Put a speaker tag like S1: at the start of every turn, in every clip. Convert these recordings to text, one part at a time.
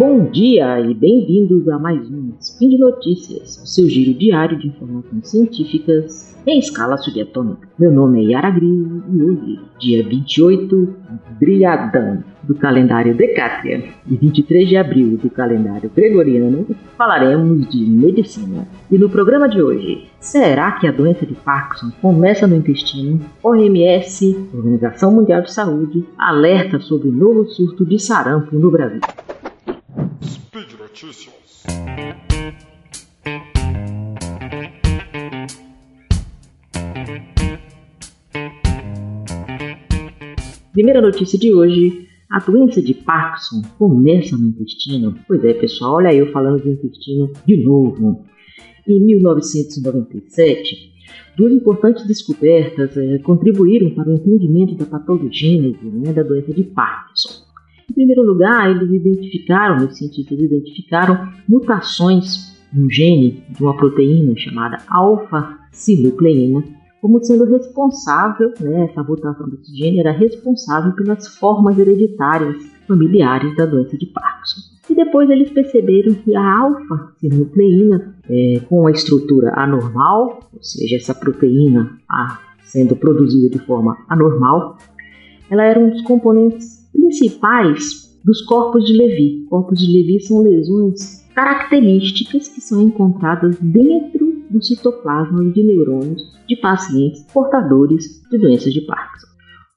S1: Bom dia e bem-vindos a mais um Spin de Notícias, o seu giro diário de informações científicas em escala subatômica. Meu nome é Yara Grillo e hoje, dia 28 brilhadão do calendário Decátria e 23 de abril do calendário Gregoriano, falaremos de medicina. E no programa de hoje, será que a doença de Parkinson começa no intestino? OMS, Organização Mundial de Saúde, alerta sobre novo surto de sarampo no Brasil. Notícias. Primeira notícia de hoje: a doença de Parkinson começa no intestino? Pois é, pessoal, olha eu falando do intestino de novo. Em 1997, duas importantes descobertas é, contribuíram para o entendimento da patogênese né, da doença de Parkinson. Em primeiro lugar, eles identificaram, os cientistas identificaram mutações no gene de uma proteína chamada alfa-sinucleína, como sendo responsável, né, essa mutação desse gene era responsável pelas formas hereditárias familiares da doença de Parkinson. E depois eles perceberam que a alfa-sinucleína, é, com a estrutura anormal, ou seja, essa proteína A sendo produzida de forma anormal, ela era um dos componentes principais dos corpos de Levi. Corpos de Levi são lesões características que são encontradas dentro do citoplasma de neurônios de pacientes portadores de doenças de Parkinson.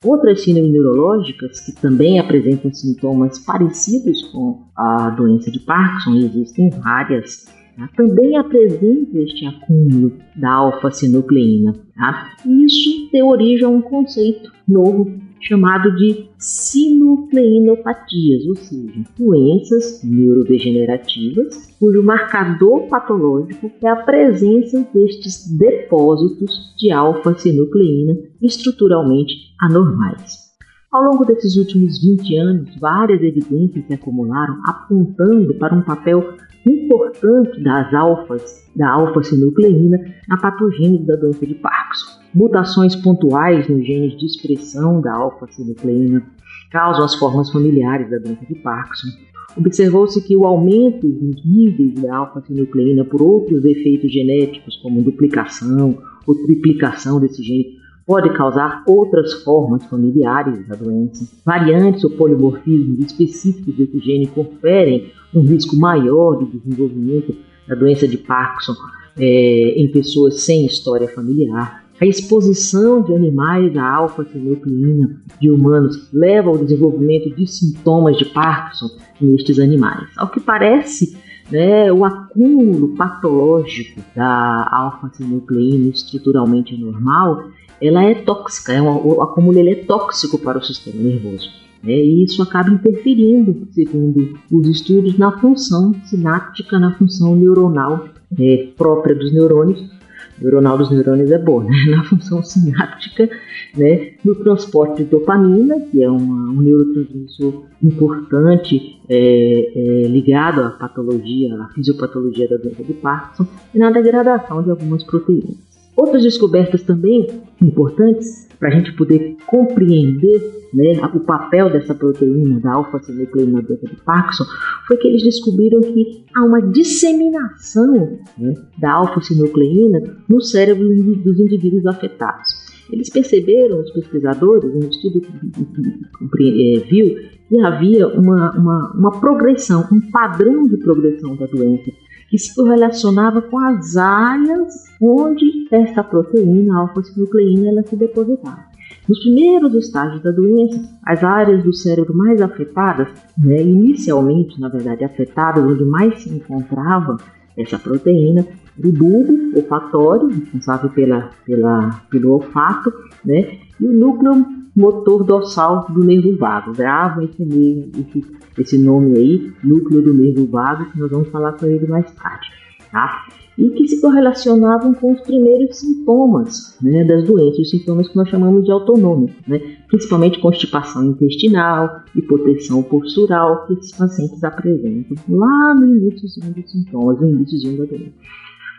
S1: Outras síndromes neurológicas que também apresentam sintomas parecidos com a doença de Parkinson, e existem várias, tá? também apresentam este acúmulo da alfa-sinucleína. Tá? Isso deu origem a um conceito novo chamado de sinucleinopatias, ou seja, doenças neurodegenerativas cujo marcador patológico é a presença destes depósitos de alfa-sinucleína estruturalmente anormais. Ao longo desses últimos 20 anos, várias evidências se acumularam apontando para um papel importante das alfas, da alfa-sinucleína na patogênese da doença de Parkinson. Mutações pontuais nos genes de expressão da alfa-sinucleína causam as formas familiares da doença de Parkinson. Observou-se que o aumento dos níveis da alfa-sinucleína por outros efeitos genéticos, como duplicação ou triplicação desse gene, pode causar outras formas familiares da doença. Variantes ou polimorfismos específicos desse gene conferem um risco maior de desenvolvimento da doença de Parkinson é, em pessoas sem história familiar. A exposição de animais à alfa-sinucleína de humanos leva ao desenvolvimento de sintomas de Parkinson nestes animais. Ao que parece, né, o acúmulo patológico da alfa-sinucleína estruturalmente anormal, ela é tóxica, é um, o acúmulo ele é tóxico para o sistema nervoso. Né, e isso acaba interferindo, segundo os estudos, na função sináptica, na função neuronal é, própria dos neurônios, neuronal dos neurônios é boa, né? na função sináptica, né? no transporte de dopamina, que é uma, um neurotransmissor importante é, é, ligado à patologia, à fisiopatologia da doença de Parkinson, e na degradação de algumas proteínas. Outras descobertas também importantes para a gente poder compreender né, o papel dessa proteína da alfa-sinucleína de Parkinson foi que eles descobriram que há uma disseminação né, da alfa-sinucleína no cérebro dos indivíduos afetados. Eles perceberam, os pesquisadores, um estudo é, viu que havia uma, uma, uma progressão, um padrão de progressão da doença que se correlacionava com as áreas onde essa proteína alfa-sinucleína ela se depositava. Nos primeiros estágios da doença, as áreas do cérebro mais afetadas, né, inicialmente, na verdade, afetadas, onde mais se encontrava essa proteína, o bulbo olfatório, responsável pela, pela, pelo olfato, né, e o núcleo motor dorsal do nervo vago. Grava esse, esse, esse nome aí, núcleo do nervo vago, que nós vamos falar com ele mais tarde. Tá? e que se correlacionavam com os primeiros sintomas né, das doenças, os sintomas que nós chamamos de autonômicos, né, principalmente constipação intestinal, hipotensão postural, que esses pacientes apresentam lá no início dos sintomas, no início da doença.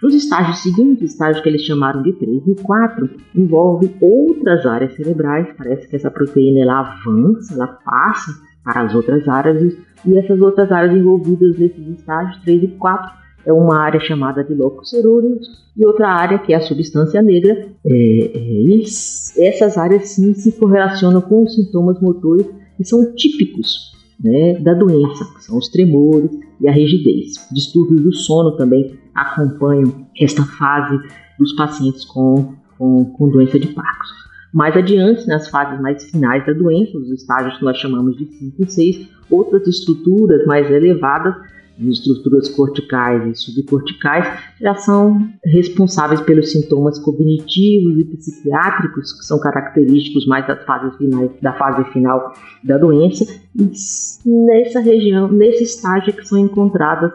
S1: Nos estágios seguintes, estágios que eles chamaram de 3 e 4, envolve outras áreas cerebrais, parece que essa proteína ela avança, ela passa para as outras áreas, e essas outras áreas envolvidas nesses estágios 3 e 4 é uma área chamada de locus ceruleus e outra área que é a substância negra. É, é, essas áreas sim se correlacionam com os sintomas motores que são típicos né, da doença, que são os tremores e a rigidez. Distúrbios do sono também acompanham esta fase dos pacientes com, com, com doença de Parkinson. Mais adiante, nas fases mais finais da doença, os estágios que nós chamamos de 5 e 6, outras estruturas mais elevadas estruturas corticais e subcorticais já são responsáveis pelos sintomas cognitivos e psiquiátricos que são característicos mais das fases finais, da fase final da doença e nessa região, nesse estágio é que são encontradas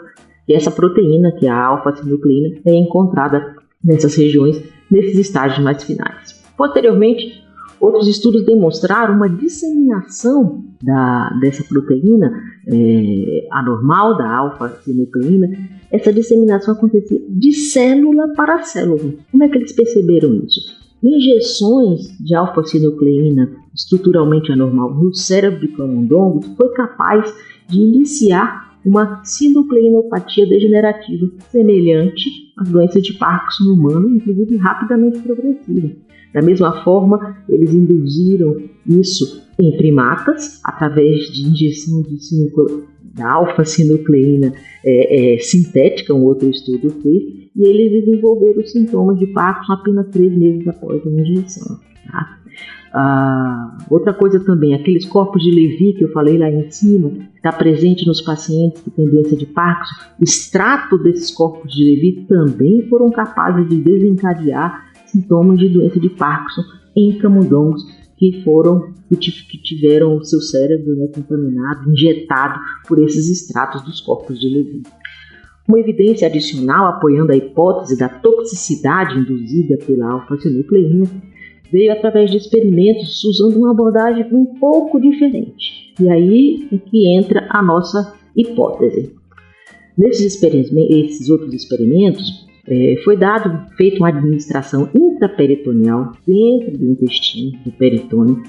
S1: essa proteína, que é a alfa-sinucleína, é encontrada nessas regiões, nesses estágios mais finais. Posteriormente, Outros estudos demonstraram uma disseminação da, dessa proteína é, anormal, da alfa-sinucleína. Essa disseminação acontecia de célula para célula. Como é que eles perceberam isso? Injeções de alfa-sinucleína estruturalmente anormal no cérebro de camundongos foi capaz de iniciar uma sinucleinopatia degenerativa semelhante às doenças de Parkinson humano, inclusive rapidamente progressiva. Da mesma forma, eles induziram isso em primatas através de injeção de da alfa-sinucleína é, é, sintética, um outro estudo fez, e eles desenvolveram os sintomas de Parkinson apenas três meses após a injeção. Tá? Ah, outra coisa também, aqueles corpos de Levi que eu falei lá em cima, está presente nos pacientes que têm doença de Parkinson, o extrato desses corpos de Levi também foram capazes de desencadear sintomas de doença de Parkinson em camundongos que foram que tiveram o seu cérebro né, contaminado, injetado por esses extratos dos corpos de Levy. Uma evidência adicional apoiando a hipótese da toxicidade induzida pela alfa-sinucleína veio através de experimentos usando uma abordagem um pouco diferente. E aí é que entra a nossa hipótese. Nesses esses outros experimentos, é, foi dado, feita uma administração intraperitoneal dentro do intestino, do peritônio,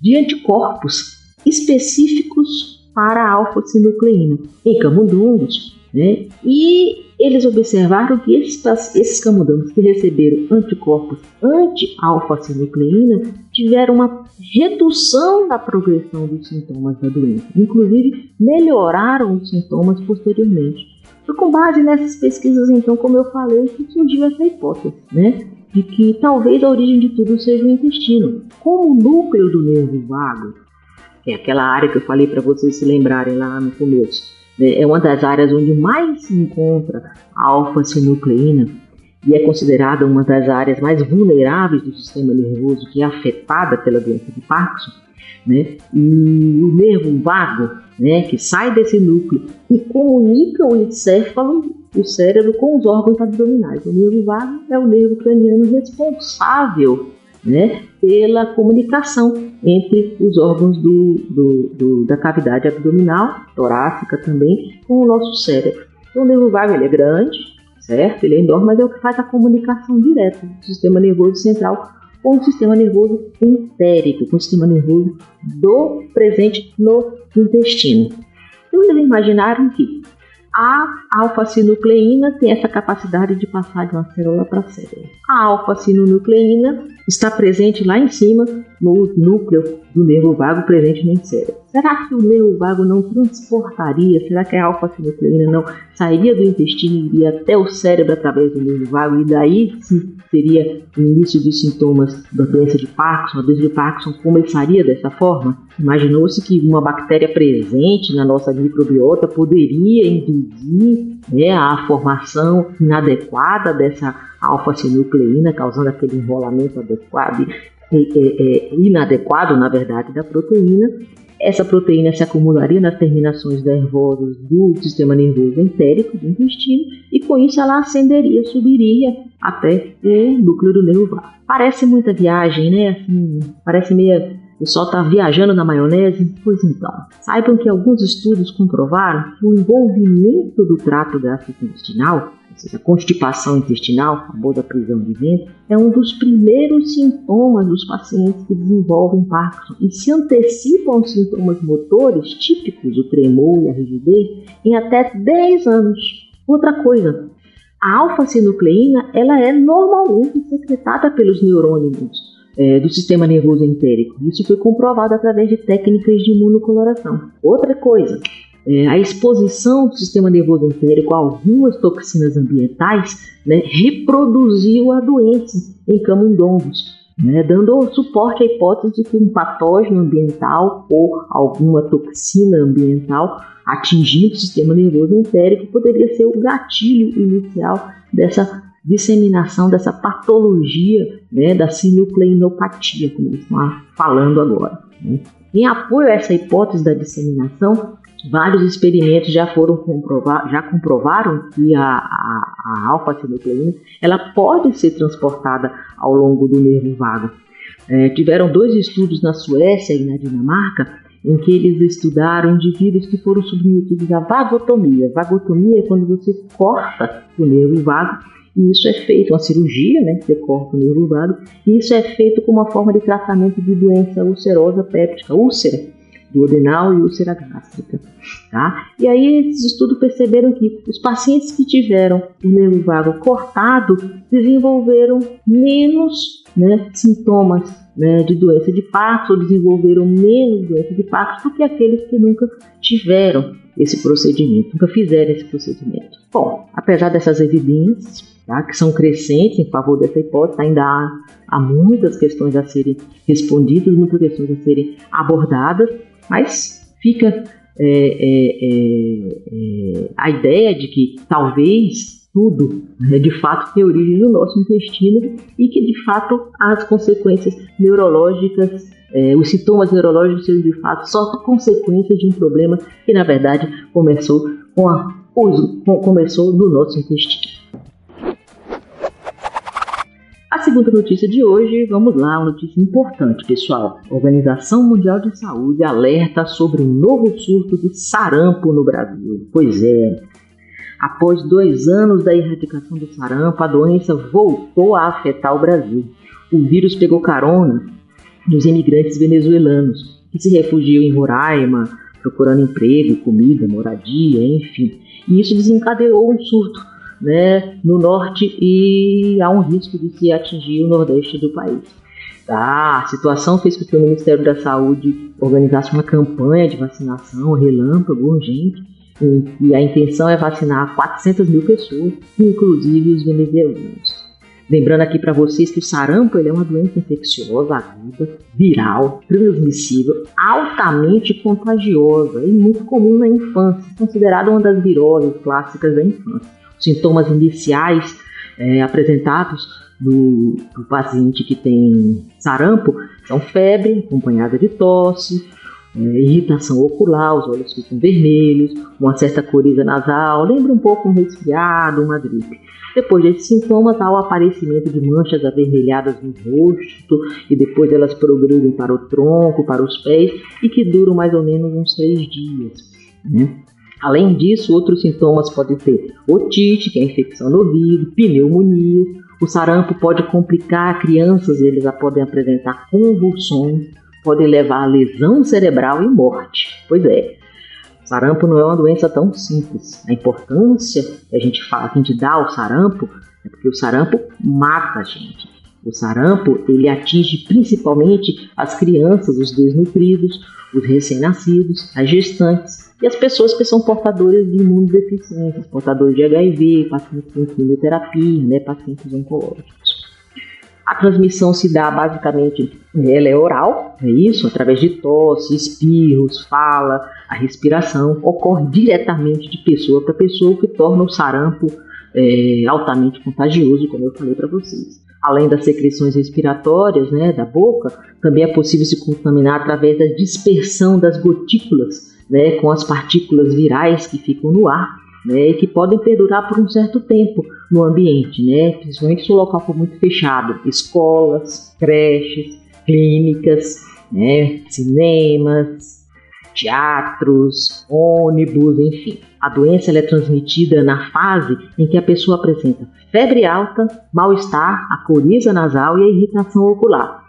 S1: de anticorpos específicos para a alfa-sinucleína em camundongos, né? E eles observaram que esses, esses camundongos que receberam anticorpos anti-alfa-sinucleína tiveram uma redução da progressão dos sintomas da doença, inclusive melhoraram os sintomas posteriormente. Foi com base nessas pesquisas, então, como eu falei, que surgiu essa hipótese, né? De que talvez a origem de tudo seja o intestino. Como o núcleo do nervo vago, que é aquela área que eu falei para vocês se lembrarem lá no começo? É uma das áreas onde mais se encontra a alfa-sinucleína e é considerada uma das áreas mais vulneráveis do sistema nervoso que é afetada pela doença de Parkinson, né? E o nervo vago, né, que sai desse núcleo e comunica o encéfalo, o cérebro, com os órgãos abdominais. O nervo vago é o nervo craniano responsável né, pela comunicação entre os órgãos do, do, do, da cavidade abdominal, torácica também, com o nosso cérebro. Então, o nervo vago ele é grande, certo? Ele é enorme, mas é o que faz a comunicação direta do sistema nervoso central com o sistema nervoso entérico, com o sistema nervoso do presente no intestino. Então, eles imaginaram que a alfa-sinucleína tem essa capacidade de passar de uma célula para célula. A alfa-sinucleína está presente lá em cima no núcleo do nervo vago presente no cérebro. Será que o nervo vago não transportaria? Será que a alfa-sinucleína não sairia do intestino e iria até o cérebro através do nervo vago e daí sim seria o início dos sintomas da doença de Parkinson? A doença de Parkinson começaria dessa forma? Imaginou-se que uma bactéria presente na nossa microbiota poderia induzir né, a formação inadequada dessa alfa-sinucleína, causando aquele enrolamento adequado, é, é, inadequado, na verdade, da proteína. Essa proteína se acumularia nas terminações nervosas do sistema nervoso entérico do intestino e com isso ela ascenderia, subiria até o núcleo do nervo vago. Parece muita viagem, né? Assim, parece meio o pessoal está viajando na maionese? Pois então, saibam que alguns estudos comprovaram que o envolvimento do trato gastrointestinal seja, a constipação intestinal, a famosa prisão de ventre, é um dos primeiros sintomas dos pacientes que desenvolvem Parkinson e se antecipam aos sintomas motores típicos, o tremor e a rigidez, em até 10 anos. Outra coisa, a alfa-sinucleína ela é normalmente secretada pelos neurônios é, do sistema nervoso entérico. Isso foi comprovado através de técnicas de imunocoloração. Outra coisa, é, a exposição do sistema nervoso entérico a algumas toxinas ambientais né, reproduziu a doença em camundongos, né, dando suporte à hipótese de que um patógeno ambiental ou alguma toxina ambiental atingindo o sistema nervoso entérico poderia ser o gatilho inicial dessa disseminação dessa patologia né, da sinucleinopatia, como eles estão falando agora. Né. Em apoio a essa hipótese da disseminação, vários experimentos já foram comprovar, já comprovaram que a, a, a alfa-sinucleína ela pode ser transportada ao longo do nervo vago. É, tiveram dois estudos na Suécia e na Dinamarca em que eles estudaram indivíduos que foram submetidos à vagotomia. Vagotomia é quando você corta o nervo vago e isso é feito, uma cirurgia, né, você corta o nervo vago, e isso é feito como uma forma de tratamento de doença ulcerosa péptica, úlcera duodenal e úlcera gástrica. Tá? E aí esses estudos perceberam que os pacientes que tiveram o nervo vago cortado desenvolveram menos né, sintomas né, de doença de Parkinson, desenvolveram menos doença de Parkinson do que aqueles que nunca tiveram esse procedimento, nunca fizeram esse procedimento. Bom, apesar dessas evidências, tá, que são crescentes em favor dessa hipótese, ainda há, há muitas questões a serem respondidas, muitas questões a serem abordadas, mas fica é, é, é, é, a ideia de que talvez tudo né, de fato tem origem no nosso intestino e que de fato as consequências neurológicas, é, os sintomas neurológicos são de fato só consequências de um problema que na verdade começou com a começou no nosso intestino. Segunda notícia de hoje, vamos lá, uma notícia importante, pessoal. Organização Mundial de Saúde alerta sobre um novo surto de sarampo no Brasil. Pois é, após dois anos da erradicação do sarampo, a doença voltou a afetar o Brasil. O vírus pegou carona nos imigrantes venezuelanos que se refugiam em Roraima, procurando emprego, comida, moradia, enfim. E isso desencadeou um surto né, no norte e há um risco de se atingir o nordeste do país. Tá? A situação fez com que o Ministério da Saúde organizasse uma campanha de vacinação relâmpago urgente e a intenção é vacinar 400 mil pessoas, inclusive os venezuelanos. Lembrando aqui para vocês que o sarampo é uma doença infecciosa aguda, viral, transmissível, altamente contagiosa e muito comum na infância, considerada uma das viroses clássicas da infância sintomas iniciais é, apresentados do, do, paciente que tem sarampo são febre acompanhada de tosse, é, irritação ocular, os olhos ficam vermelhos, uma certa coriza nasal, lembra um pouco um resfriado, uma gripe. Depois desses sintomas, há o aparecimento de manchas avermelhadas no rosto e depois elas progridem para o tronco, para os pés e que duram mais ou menos uns três dias. Né? Além disso, outros sintomas podem ser otite, que é infecção no ouvido, pneumonia. O sarampo pode complicar crianças, eles podem apresentar convulsões, podem levar a lesão cerebral e morte. Pois é, sarampo não é uma doença tão simples. A importância que a gente fala, que a gente dá ao sarampo, é porque o sarampo mata a gente. O sarampo ele atinge principalmente as crianças, os desnutridos, os recém-nascidos, as gestantes e as pessoas que são portadoras de imunodeficiências, portadores de HIV, pacientes com quimioterapia, né, pacientes oncológicos. A transmissão se dá basicamente, ela é oral, é isso, através de tosse, espirros, fala, a respiração ocorre diretamente de pessoa para pessoa, o que torna o sarampo é, altamente contagioso, como eu falei para vocês. Além das secreções respiratórias né, da boca, também é possível se contaminar através da dispersão das gotículas né, com as partículas virais que ficam no ar né, e que podem perdurar por um certo tempo no ambiente, né, principalmente se o local for muito fechado. Escolas, creches, clínicas, né, cinemas, teatros, ônibus, enfim. A doença é transmitida na fase em que a pessoa apresenta febre alta, mal-estar, a coriza nasal e a irritação ocular,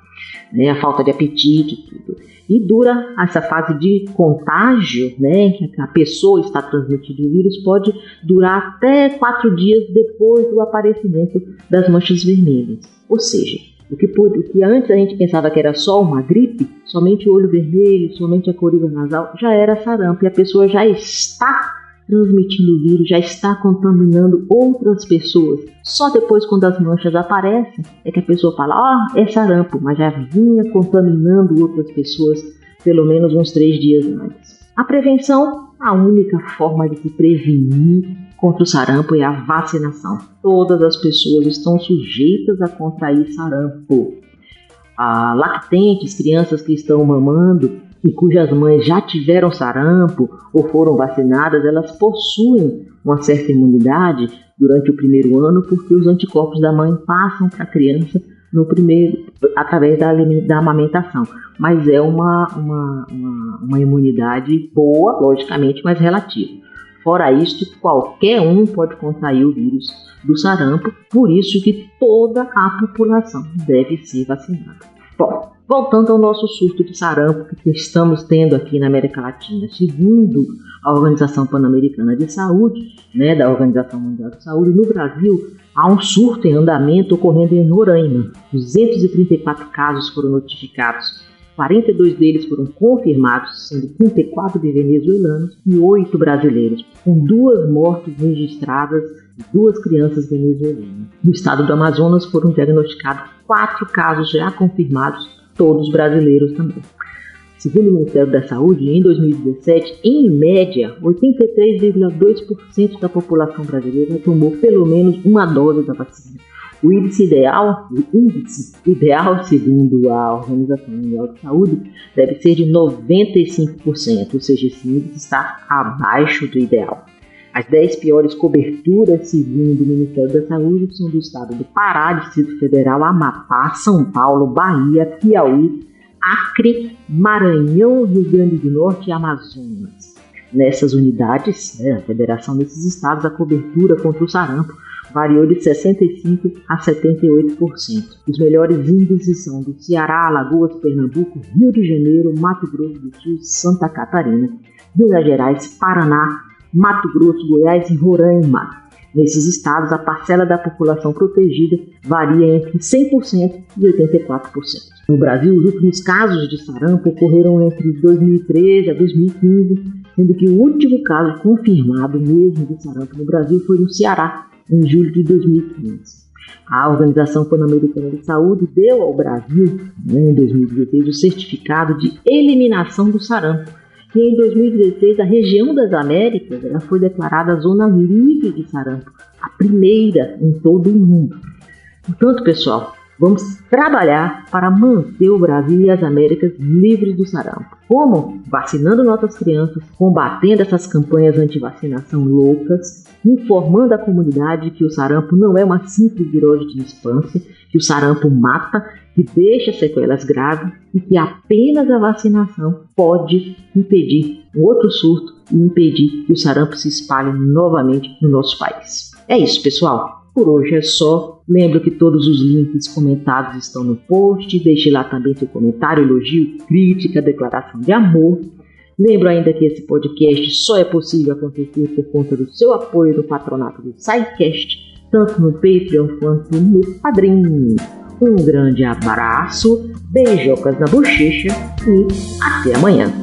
S1: né, a falta de apetite, tudo. E dura essa fase de contágio, né, que a pessoa está transmitindo o vírus, pode durar até quatro dias depois do aparecimento das manchas vermelhas. Ou seja, o que, o que antes a gente pensava que era só uma gripe, somente o olho vermelho, somente a coriza nasal, já era sarampo e a pessoa já está transmitindo o vírus, já está contaminando outras pessoas. Só depois, quando as manchas aparecem, é que a pessoa fala: Ah, oh, é sarampo, mas já vinha contaminando outras pessoas pelo menos uns três dias antes. A prevenção, a única forma de se prevenir contra o sarampo é a vacinação. Todas as pessoas estão sujeitas a contrair sarampo. Ah, lactentes, crianças que estão mamando, e cujas mães já tiveram sarampo ou foram vacinadas, elas possuem uma certa imunidade durante o primeiro ano, porque os anticorpos da mãe passam para a criança no primeiro, através da, da amamentação. Mas é uma, uma, uma, uma imunidade boa, logicamente, mas relativa. Fora isso, qualquer um pode contrair o vírus do sarampo, por isso que toda a população deve ser vacinada. Bom, Voltando ao nosso surto de sarampo que estamos tendo aqui na América Latina, segundo a Organização Pan-Americana de Saúde, né, da Organização Mundial de Saúde, no Brasil há um surto em andamento ocorrendo em Roraima. 234 casos foram notificados, 42 deles foram confirmados, sendo 34 de venezuelanos e 8 brasileiros, com duas mortes registradas de duas crianças venezuelanas. No estado do Amazonas foram diagnosticados quatro casos já confirmados todos brasileiros também. Segundo o Ministério da Saúde, em 2017, em média, 83,2% da população brasileira tomou pelo menos uma dose da vacina. O índice ideal, o índice ideal, segundo a Organização Mundial de Saúde, deve ser de 95%, ou seja, esse índice está abaixo do ideal. As 10 piores coberturas, segundo o Ministério da Saúde, são do estado do Pará, Distrito Federal, Amapá, São Paulo, Bahia, Piauí, Acre, Maranhão, Rio Grande do Norte e Amazonas. Nessas unidades, né, a federação desses estados, a cobertura contra o sarampo variou de 65% a 78%. Os melhores índices são do Ceará, Alagoas, Pernambuco, Rio de Janeiro, Mato Grosso do Sul, Santa Catarina, Minas Gerais, Paraná, Mato Grosso, Goiás e Roraima. Nesses estados, a parcela da população protegida varia entre 100% e 84%. No Brasil, os últimos casos de sarampo ocorreram entre 2013 a 2015, sendo que o último caso confirmado mesmo de sarampo no Brasil foi no Ceará, em julho de 2015. A Organização Pan-Americana de Saúde deu ao Brasil, em 2016, o certificado de eliminação do sarampo, que em 2016 a região das Américas ela foi declarada zona livre de sarampo, a primeira em todo o mundo. Portanto, pessoal, vamos trabalhar para manter o Brasil e as Américas livres do sarampo. Como? Vacinando nossas crianças, combatendo essas campanhas anti-vacinação loucas, informando a comunidade que o sarampo não é uma simples virose de infância, que o sarampo mata que deixa sequelas graves e que apenas a vacinação pode impedir um outro surto e impedir que o sarampo se espalhe novamente no nosso país. É isso, pessoal. Por hoje é só. Lembro que todos os links comentados estão no post. Deixe lá também seu comentário, elogio, crítica, declaração de amor. Lembro ainda que esse podcast só é possível acontecer por conta do seu apoio no patronato do SciCast, tanto no Patreon quanto no Padrim. Um grande abraço, beijocas na bochecha e até amanhã.